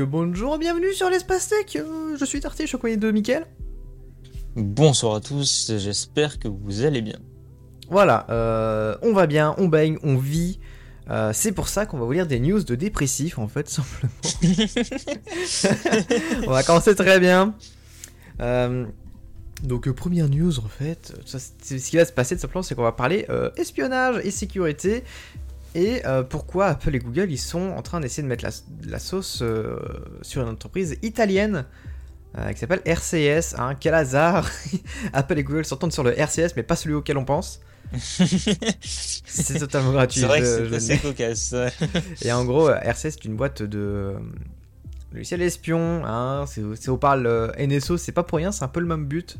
bonjour, bienvenue sur l'espace tech. Euh, je suis Tarté, je suis accompagné de Mickaël. Bonsoir à tous, j'espère que vous allez bien. Voilà, euh, on va bien, on baigne, on vit. Euh, c'est pour ça qu'on va vous lire des news de dépressifs en fait, simplement. on va commencer très bien. Donc première news en fait, ça, ce qui va se passer tout simplement, c'est qu'on va parler espionnage et sécurité et euh, pourquoi Apple et Google ils sont en train d'essayer de mettre la, la sauce euh, sur une entreprise italienne euh, qui s'appelle RCS. Hein, quel hasard Apple et Google s'entendent sur le RCS mais pas celui auquel on pense. C'est totalement gratuit. C'est vrai que c'est cocasse. et en gros, RCS c'est une boîte de logiciel espion. Hein, c'est- on parle NSO, c'est pas pour rien, c'est un peu le même but.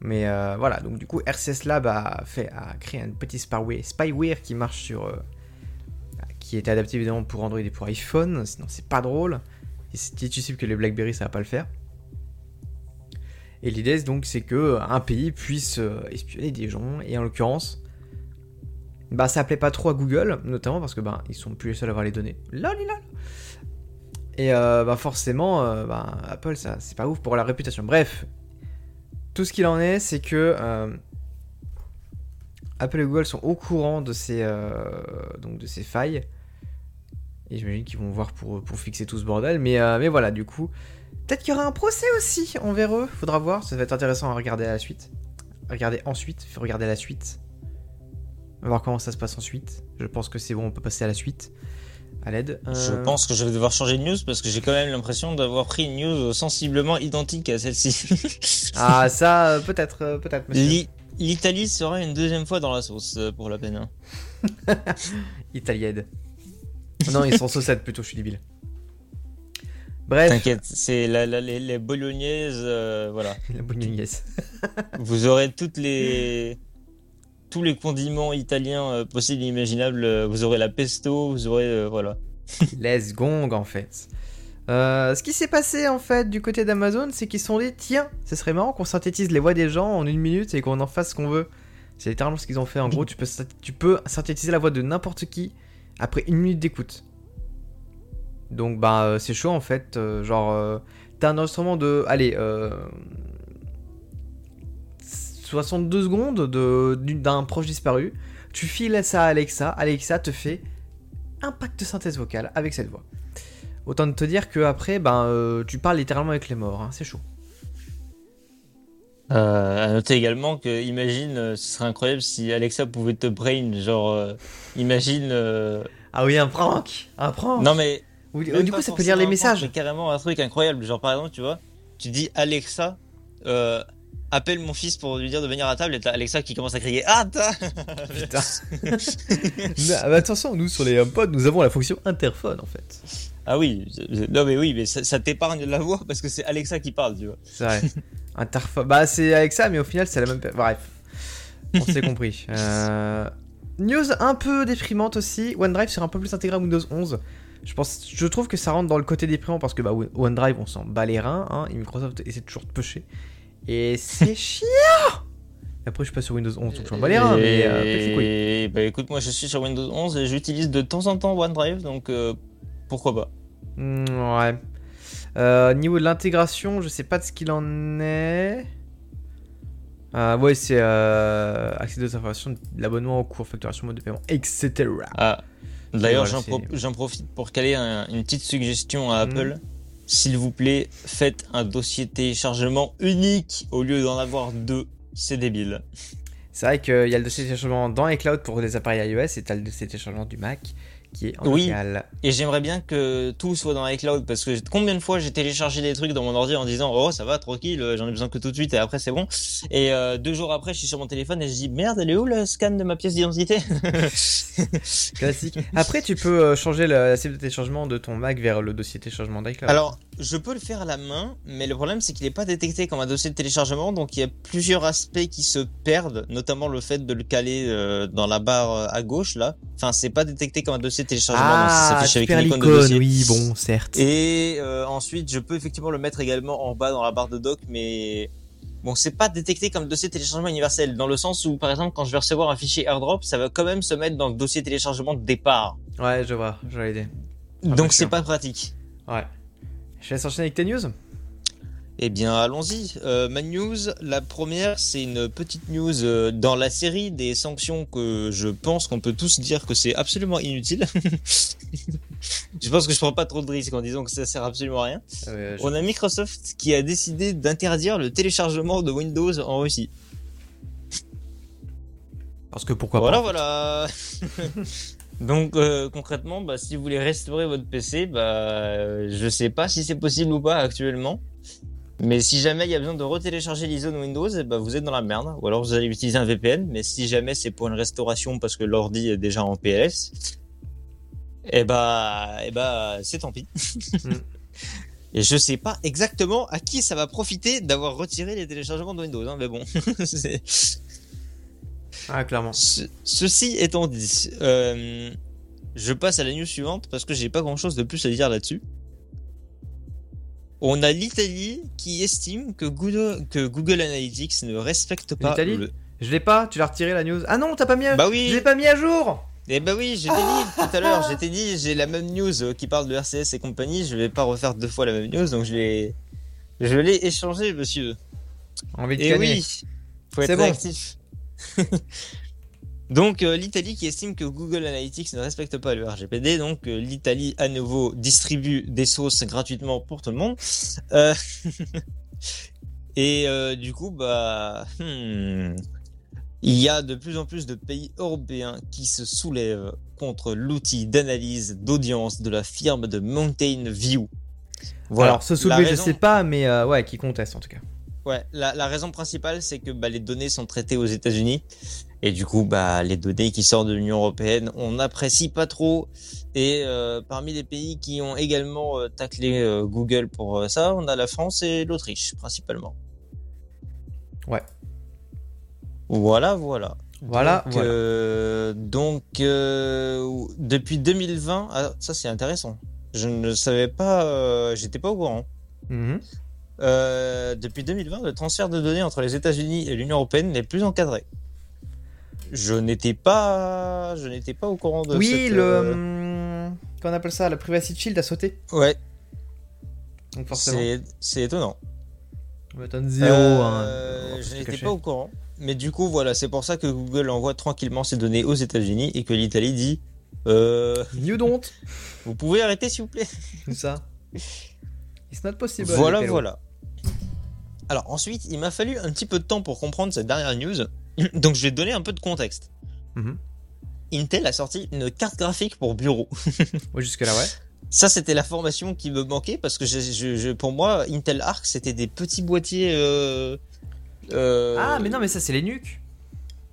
Mais voilà, donc du coup, RCS Lab a, fait, a créé un petit spyware, spyware qui marche sur. Qui était adapté évidemment pour Android et pour iPhone, sinon c'est pas drôle. Et C'est possible que les Blackberry ça va pas le faire. Et l'idée donc c'est que euh, un pays puisse euh, espionner des gens, et en l'occurrence, bah ça plaît pas trop à Google, notamment parce que bah ils sont plus les seuls à avoir les données. Lol, lol. Et euh, bah forcément, bah, Apple ça c'est pas ouf pour la réputation. Bref, tout ce qu'il en est, c'est que Apple et Google sont au courant de ces donc de ces failles. Et j'imagine qu'ils vont voir pour, pour fixer tout ce bordel. Mais, euh, mais voilà, du coup, peut-être qu'il y aura un procès aussi envers eux. Faudra voir, ça va être intéressant à regarder à la suite. Regarder ensuite, regarder la suite. On va voir comment ça se passe ensuite. Je pense que c'est bon, on peut passer à la suite. À l'aide. Je Euh, pense que je vais devoir changer de news parce que j'ai quand même l'impression d'avoir pris une news sensiblement identique à celle-ci. Ah, ça, euh, peut-être, peut-être, L'Italie sera une deuxième fois dans la sauce pour la peine. hein. Italienne. non, ils sont saucettes plutôt, je suis débile. Bref, T'inquiète, c'est la, la- les, les bolognaises, euh, voilà. la bolognaise. Vous aurez toutes les tous les condiments italiens euh, possibles et imaginables. euh, Vous aurez la pesto, vous aurez euh, voilà. Les gong en fait. Ce qui s'est passé en fait du côté d'Amazon, c'est qu'ils se sont dit tiens, ce serait marrant qu'on synthétise les voix des gens en une minute et qu'on en fasse ce qu'on veut. C'est littéralement ce qu'ils ont fait. En gros, tu peux, synthétiser- tu peux synthétiser la voix de n'importe qui après une minute d'écoute. Donc bah euh, c'est chaud en fait. euh, genre, euh, t'as un enregistrement de, allez, euh, 62 secondes d'un proche disparu. Tu files ça à Alexa. Alexa te fait un pack de synthèse vocale avec cette voix. Autant de te dire que après, ben, tu parles littéralement avec les morts. hein, c'est chaud. Euh, à noter également que imagine, euh, ce serait incroyable si Alexa pouvait te brain, genre euh, imagine. euh, Ah oui, un prank, un prank. Non mais Ou- du pas coup, ça peut lire les prank, messages. mais carrément un truc incroyable, genre par exemple, tu vois, tu dis Alexa. euh, Appelle mon fils pour lui dire de venir à table et t'as Alexa qui commence à crier Ah Putain. Non, attention, nous sur les HomePod, nous avons la fonction interphone en fait. Ah oui, non mais oui, mais ça, ça t'épargne la voix parce que c'est Alexa qui parle, tu vois. C'est vrai. interphone. Bah, c'est avec ça, mais au final, c'est la même. Bref. On s'est compris. Euh, News un peu déprimante aussi. OneDrive sera un peu plus intégré à Windows 11. Je, pense, je trouve que ça rentre dans le côté déprimant parce que bah, OneDrive, on s'en bat les reins. Hein, et Microsoft essaie toujours de pusher. Et c'est chiant Après, je suis pas sur Windows 11, donc je m'en bats les reins. Mais euh, bah écoute, moi je suis sur Windows 11 et j'utilise de temps en temps OneDrive, donc euh, pourquoi pas. Mm, ouais. Euh, niveau de l'intégration, je sais pas de ce qu'il en est. Euh, ouais, c'est euh, accès aux informations, l'abonnement au cours, facturation, mode de paiement, etc. Ah, d'ailleurs, j'en pro- profite pour caler un- une petite suggestion à Mhm. Apple. S'il vous plaît, faites un dossier téléchargement unique au lieu d'en avoir deux. C'est débile. C'est vrai qu'il y a le dossier de téléchargement dans iCloud pour les appareils iOS et t'as le dossier de téléchargement du Mac qui est en Oui. local. Et j'aimerais bien que tout soit dans iCloud parce que combien de fois j'ai téléchargé des trucs dans mon ordi en disant oh ça va tranquille j'en ai besoin que tout de suite et après c'est bon et euh, deux jours après je suis sur mon téléphone et je dis merde elle est où le scan de ma pièce d'identité? Classique. Après, tu peux euh, changer la cible de téléchargement de ton Mac vers le dossier téléchargement d'iCloud. Alors, je peux le faire à la main, mais le problème c'est qu'il n'est pas détecté comme un dossier de téléchargement, donc il y a plusieurs aspects qui se perdent, notamment le fait de le caler euh, dans la barre euh, à gauche là. Enfin, c'est pas détecté comme un dossier de téléchargement, donc ça ah, s'affiche tu avec une icône de dossier. oui, bon, certes. Et euh, ensuite, je peux effectivement le mettre également en bas dans la barre de doc, mais bon, c'est pas détecté comme dossier de téléchargement universel, dans le sens où, par exemple, quand je vais recevoir un fichier AirDrop, ça va quand même se mettre dans le dossier téléchargement de départ. Ouais, je vois, vois l'idée. Ah, Donc c'est pas pratique. Ouais. Je laisse enchaîner avec tes news Eh bien, allons-y. Euh, ma news, la première, c'est une petite news euh, dans la série des sanctions que je pense qu'on peut tous dire que c'est absolument inutile. je pense que je prends pas trop de risques en disant que ça sert absolument à rien. Euh, je- On a Microsoft qui a décidé d'interdire le téléchargement de Windows en Russie. Parce que pourquoi voilà, pas voilà. Donc euh, concrètement, bah, si vous voulez restaurer votre PC, bah, euh, je sais pas si c'est possible ou pas actuellement. Mais si jamais il y a besoin de retélécharger l'ISO de Windows, eh bah, vous êtes dans la merde. Ou alors vous allez utiliser un VPN. Mais si jamais c'est pour une restauration parce que l'ordi est déjà en PLS, eh bah, eh bah, c'est tant pis. Mm. Et je sais pas exactement à qui ça va profiter d'avoir retiré les téléchargements de Windows. Hein, mais bon, c'est- Ah, clairement. ce- ceci étant dit, euh, je passe à la news suivante parce que j'ai pas grand chose de plus à dire là-dessus. On a l'Italie qui estime que Google, que Google Analytics ne respecte pas L'Italie le... Je l'ai pas, tu l'as retiré la news. Ah non, t'as pas mis à... Bah Je oui, l'ai pas mis à jour eh bah oui, je t'ai dit tout à l'heure, je t'ai dit, j'ai la même news qui parle de RCS et compagnie, je vais pas refaire deux fois la même news, donc je l'ai, je l'ai échangé, monsieur. Envie de Et canner. Oui, faut C'est être bon. actif. donc euh, l'Italie qui estime que Google Analytics ne respecte pas le RGPD, donc euh, l'Italie à nouveau distribue des sauces gratuitement pour tout le monde. Euh, Et du coup, bah, hmm, il y a de plus en plus de pays européens qui se soulèvent contre l'outil d'analyse d'audience de la firme de Mountain View. Alors, se soulever, je raison- sais pas, mais ouais, qui conteste en tout cas? Ouais, la, la raison principale, c'est que bah, les données sont traitées aux États-Unis. Et du coup, bah, les données qui sortent de l'Union européenne, on n'apprécie pas trop. Et euh, parmi les pays qui ont également euh, taclé euh, Google pour ça, on a la France et l'Autriche, principalement. Ouais. Voilà, voilà. Voilà, Donc, voilà. donc depuis 2020, ah, ça c'est intéressant. Je ne savais pas, j'étais pas au courant. Mhm. Euh, depuis 2020, le transfert de données entre les États-Unis et l'Union européenne n'est plus encadré. Je n'étais pas, je n'étais pas au courant de Oui, cette, le. euh, hum, Qu'on appelle ça, la Privacy Shield a sauté. Ouais, Donc forcément. c'est, étonnant. On m'étonne zéro. Euh, hein, on va je se n'étais pas au courant. Mais du coup, voilà, c'est pour ça que Google envoie tranquillement ses données aux États-Unis et que l'Italie dit, euh, You don't. vous pouvez arrêter s'il vous plaît. Tout ça. It's not possible. Voilà, voilà. Alors ensuite, il m'a fallu un petit peu de temps pour comprendre cette dernière news, donc je vais te donner un peu de contexte. Mhm. Intel a sorti une carte graphique pour bureau. Oui, jusque-là, ouais. Ça, c'était la formation qui me manquait parce que je, je- je- pour moi, Intel Arc, c'était des petits boîtiers. euh, euh, Ah, mais non, mais ça, c'est les nuques.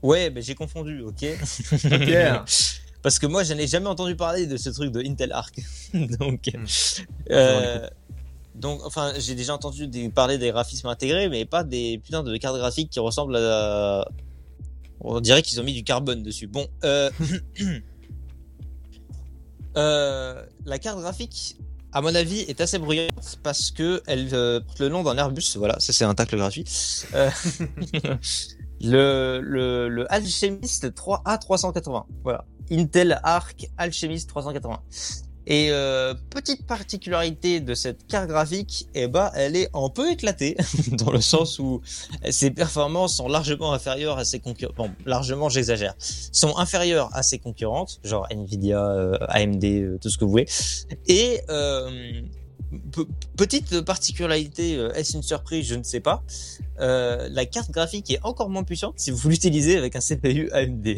Ouais, mais j'ai confondu, ok. Pierre. Parce que moi, je n'ai jamais entendu parler de ce truc de Intel Arc. donc, Hmm. euh, donc, enfin, j'ai déjà entendu parler des graphismes intégrés, mais pas des putains de cartes graphiques qui ressemblent à. On dirait qu'ils ont mis du carbone dessus. Bon, euh... euh, la carte graphique, à mon avis, est assez bruyante parce que elle euh, porte le nom d'un Airbus. Voilà, ça c'est un tacle gratuit. Euh, le, le, le Alchemist 3A380. Voilà. Intel Arc Alchemist 380. Et euh, petite particularité de cette carte graphique, eh ben, elle est un peu éclatée dans le sens où ses performances sont largement inférieures à ses concurrentes. Bon, largement, j'exagère. Sont inférieures à ses concurrentes, genre Nvidia, euh, AMD, euh, tout ce que vous voulez. Et euh, pe- petite particularité, euh, est-ce une surprise? Je ne sais pas. Euh, la carte graphique est encore moins puissante si vous l'utilisez avec un CPU AMD.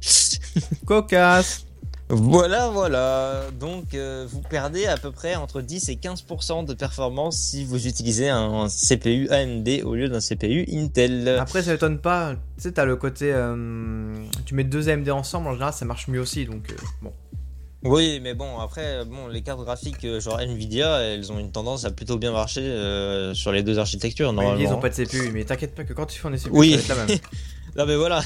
Cocasse. Voilà, voilà. Donc, euh, vous perdez à peu près entre 10 et 15% de performance si vous utilisez un CPU AMD au lieu d'un CPU Intel. Après, ça m'étonne pas. Tu sais, t'as le côté. euh, Tu mets deux AMD ensemble, en général, ça marche mieux aussi. Donc, euh, bon. Oui, mais bon, après, bon, les cartes graphiques genre Nvidia, elles ont une tendance à plutôt bien marcher euh, sur les deux architectures, normalement. ils ont pas de CPU, mais t'inquiète pas que quand tu fais un CPU, Oui. ça va être la même. Non mais voilà.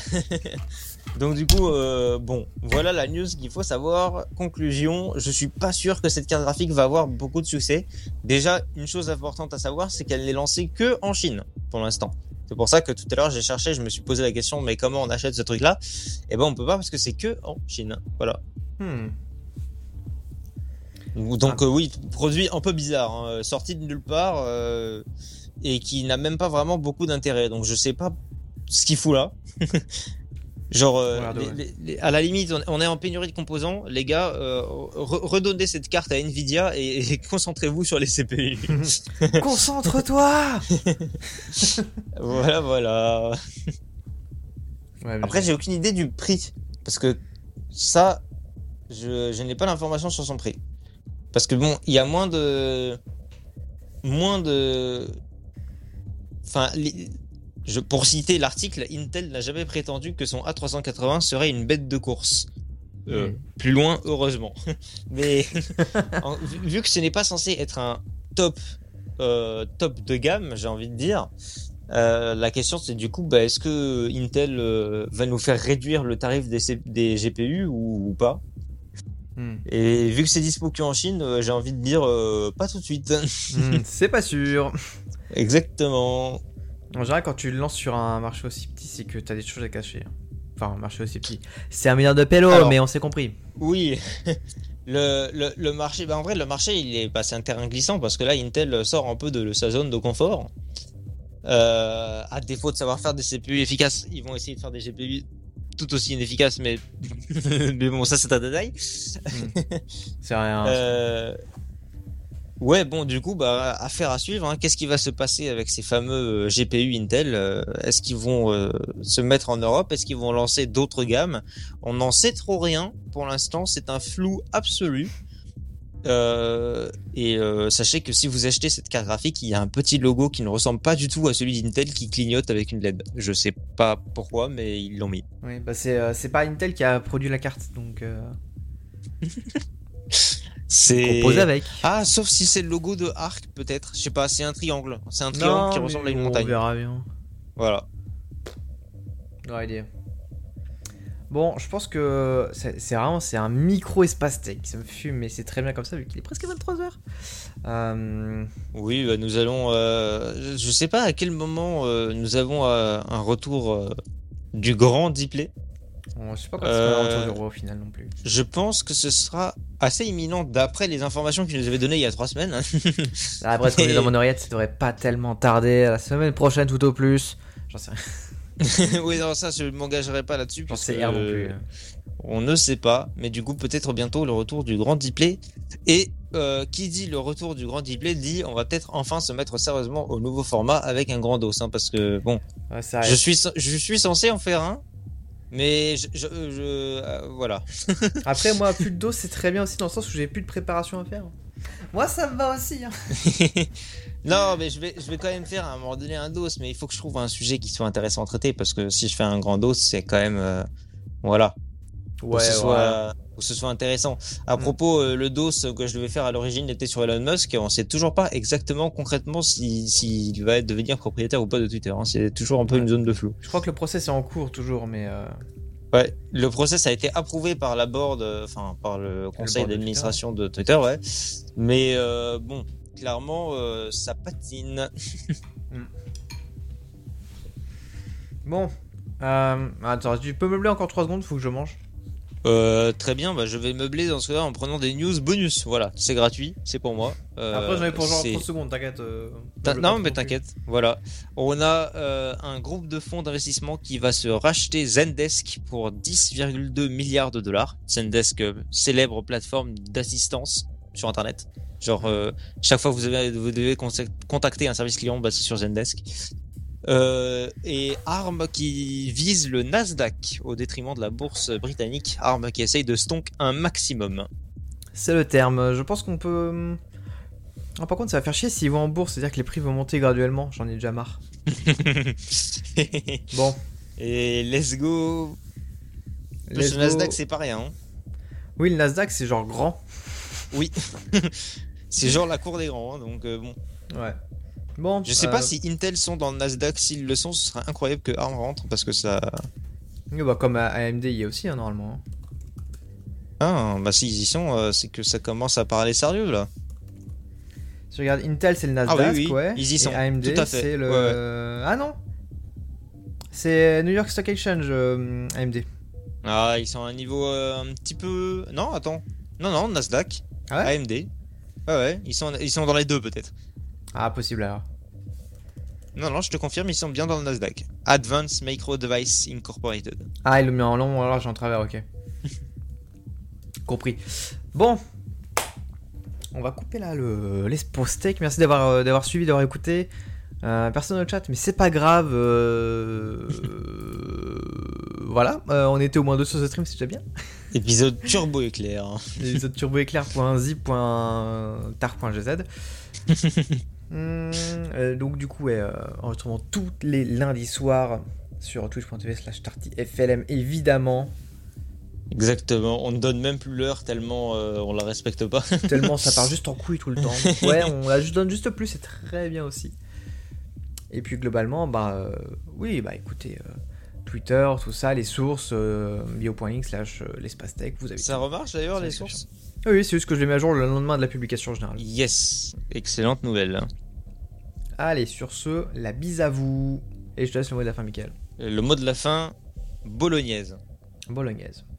Donc du coup, euh, bon, voilà la news qu'il faut savoir. Conclusion, je suis pas sûr que cette carte graphique va avoir beaucoup de succès. Déjà, une chose importante à savoir, c'est qu'elle n'est lancée que en Chine pour l'instant. C'est pour ça que tout à l'heure j'ai cherché, je me suis posé la question, mais comment on achète ce truc-là? Eh ben on peut pas parce que c'est que en Chine. Voilà. Hmm. Donc euh, oui, produit un peu bizarre, hein, sorti de nulle part euh, et qui n'a même pas vraiment beaucoup d'intérêt. Donc je sais pas ce qu'il fout là. Genre, euh, Regarde, les- ouais. les- les- à la limite, on- on est en pénurie de composants. Les gars, euh, re- redonnez cette carte à Nvidia et, et concentrez-vous sur les CPU. Concentre-toi voilà, voilà. Ouais, Après, j'ai aucune idée du prix. Parce que ça, je, je n'ai pas l'information sur son prix. Parce que bon, il y a moins de. Moins de. Enfin, je, pour citer l'article, Intel n'a jamais prétendu que son A380 serait une bête de course. Euh, Mm. Plus loin, heureusement. Mais en- vu, vu que ce n'est pas censé être un top, euh, top de gamme, j'ai envie de dire, euh, la question c'est du coup, bah, est-ce que Intel euh, va nous faire réduire le tarif des, C- des GPU ou, ou pas? Hmm. Et vu que c'est dispo que en Chine, euh, j'ai envie de dire euh, pas tout de suite. Hmm, c'est pas sûr. Exactement. En général, quand tu le lances sur un marché aussi petit, c'est que t'as des choses à cacher. Enfin, un marché aussi petit. C'est un milliard de pélos, Alors- mais on s'est compris. Oui. Le, le, le marché, bah en vrai, le marché, il est passé un terrain glissant parce que là, Intel sort un peu de sa zone de confort. Euh, à défaut de savoir faire des CPU efficaces, ils vont essayer de faire des GPU tout aussi inefficaces, mais, mais bon, ça c'est un détail. C'est rien. Euh, Ouais, bon, du coup, bah, affaire à suivre. hein. Qu'est-ce qui va se passer avec ces fameux euh, GPU Intel Euh, Est-ce qu'ils vont euh, se mettre en Europe? Est-ce qu'ils vont lancer d'autres gammes? On n'en sait trop rien pour l'instant. C'est un flou absolu. Euh, et euh, sachez que si vous achetez cette carte graphique, il y a un petit logo qui ne ressemble pas du tout à celui d'Intel qui clignote avec une LED. Je sais pas pourquoi, mais ils l'ont mis. Oui, bah c'est pas Intel qui a produit la carte, donc C'est compose avec. ah, sauf si c'est le logo de Arc, peut-être. Je sais pas. C'est un triangle. C'est un triangle qui ressemble à une on montagne. verra bien. Voilà. Ouais, idée. Bon, je pense que c'est vraiment c'est un micro espace tech. Ça me fume, mais c'est très bien comme ça vu qu'il est presque 23h. Euh, Oui, bah, nous allons. euh, je sais pas à quel moment euh, nous avons un retour du grand Dipley. Je sais pas quand c'est pas le Euh, retour du roi au final non plus. Je pense que ce sera assez imminent d'après les informations qu'il nous avait données il y a trois semaines. Là, après, ce qu'on est dans mon oreillette, ça devrait pas tellement tarder. La semaine prochaine, tout au plus. J'en sais rien. oui, non, ça, je m'engagerai pas là-dessus. J'en sais que, rien non euh, plus. On ne sait pas, mais du coup, peut-être bientôt le retour du grand Dipley. Et euh, qui dit le retour du grand Dipley dit on va peut-être enfin se mettre sérieusement au nouveau format avec un grand dos. hein, parce que, bon, Ouais, ça je suis, je suis censé en faire un, mais je, je, je- euh, voilà. Après, moi, plus de dos, c'est très bien aussi dans le sens où j'ai plus de préparation à faire. Moi, ça me va aussi. hein. non, mais je vais, je vais quand même faire à un moment donné un dos, mais il faut que je trouve un sujet qui soit intéressant à traiter parce que si je fais un grand dos, c'est quand même, euh, voilà, que ce soit, faut que ce soit intéressant. À Mm. propos, euh, le dos que je devais faire à l'origine était sur Elon Musk, on sait toujours pas exactement concrètement s'il si, s'il va devenir propriétaire ou pas de Twitter. hein. C'est toujours un peu une zone de flou. Je crois que le process est en cours toujours, mais. euh, Ouais, le process a été approuvé par la board, euh, enfin par le conseil board de d'administration de Twitter, ouais. Mais bon, clairement, ça patine. Bon. Euh, attends, tu peux meubler encore 3 secondes, faut que je mange. Euh, très bien, bah, je vais meubler dans ce cas-là en prenant des news bonus. Voilà, c'est gratuit, c'est pour moi. Euh, Après, j'en ai pour genre c'est- 30 secondes, t'inquiète. euh, Non, mais t'inquiète. Voilà. On a euh, un groupe de fonds d'investissement qui va se racheter Zendesk pour 10,2 milliards de dollars. Zendesk, euh, célèbre plateforme d'assistance sur Internet. Genre, euh, chaque fois que vous, avez, vous devez contac- contacter un service client, bah, c'est sur Zendesk. Euh, et ARM qui vise le Nasdaq au détriment de la bourse britannique. ARM qui essaye de stonk un maximum. C'est le terme. Je pense qu'on peut. Ah, par contre, ça va faire chier s'ils vont en bourse, c'est-à-dire que les prix vont monter graduellement. J'en ai déjà marre. Bon. et let's go. let's le. Nasdaq, c'est pas rien. hein. Oui, le Nasdaq, c'est genre grand. Oui. c'est genre la cour des grands, hein, donc euh, bon. Ouais. Bon. Je sais euh, pas si Intel sont dans le Nasdaq, s'ils le sont, ce serait incroyable que ARM rentre parce que ça. oui, bah, comme à AMD, il y a aussi, hein, normalement. Ah, bah s'ils y sont, euh, c'est que ça commence à parler sérieux là. Si tu regardes Intel, c'est le Ah Nasdaq, oui, oui, ouais. ils y Et sont, AMD, c'est le. ouais, Ah non C'est New York Stock Exchange, euh, AMD. Ah, ils sont à un niveau euh, un petit peu. Non, attends. Non, non, Nasdaq, Ah ouais? AMD. Ouais, ouais, ils sont, ils sont dans les deux peut-être. Ah, possible alors. Non, non, je te confirme, ils sont bien dans le Nasdaq. Advanced Micro Device Incorporated. Ah, il le met en long, alors j'ai en travers, ok. Compris. Bon. On va couper là le l'espo steak. Merci d'avoir euh, d'avoir suivi, d'avoir écouté. Euh, personne dans le chat, mais c'est pas grave. euh, Voilà, euh, on était au moins deux sur ce stream, c'est déjà bien. Épisode turbo éclair. Les autres Hum, euh, donc du coup, ouais, euh, enregistrement tous les lundis soirs sur twitch.tv slash tartyflm évidemment. Exactement, on ne donne même plus l'heure tellement euh, on la respecte pas. Tellement ça part juste en couille tout le temps. Ouais, on la donne juste plus, c'est très bien aussi. Et puis globalement, bah euh, oui, bah écoutez, Twitter, tout ça, les sources, bio.link slash l'espace tech, vous avez Ça remarche d'ailleurs les sources? Oui, c'est juste que je les mets à jour le lendemain de la publication en général. Yes, excellente nouvelle. Allez, sur ce, la bise à vous. Et je te laisse le mot de la fin, Michael. Le mot de la fin, bolognaise. Bolognaise.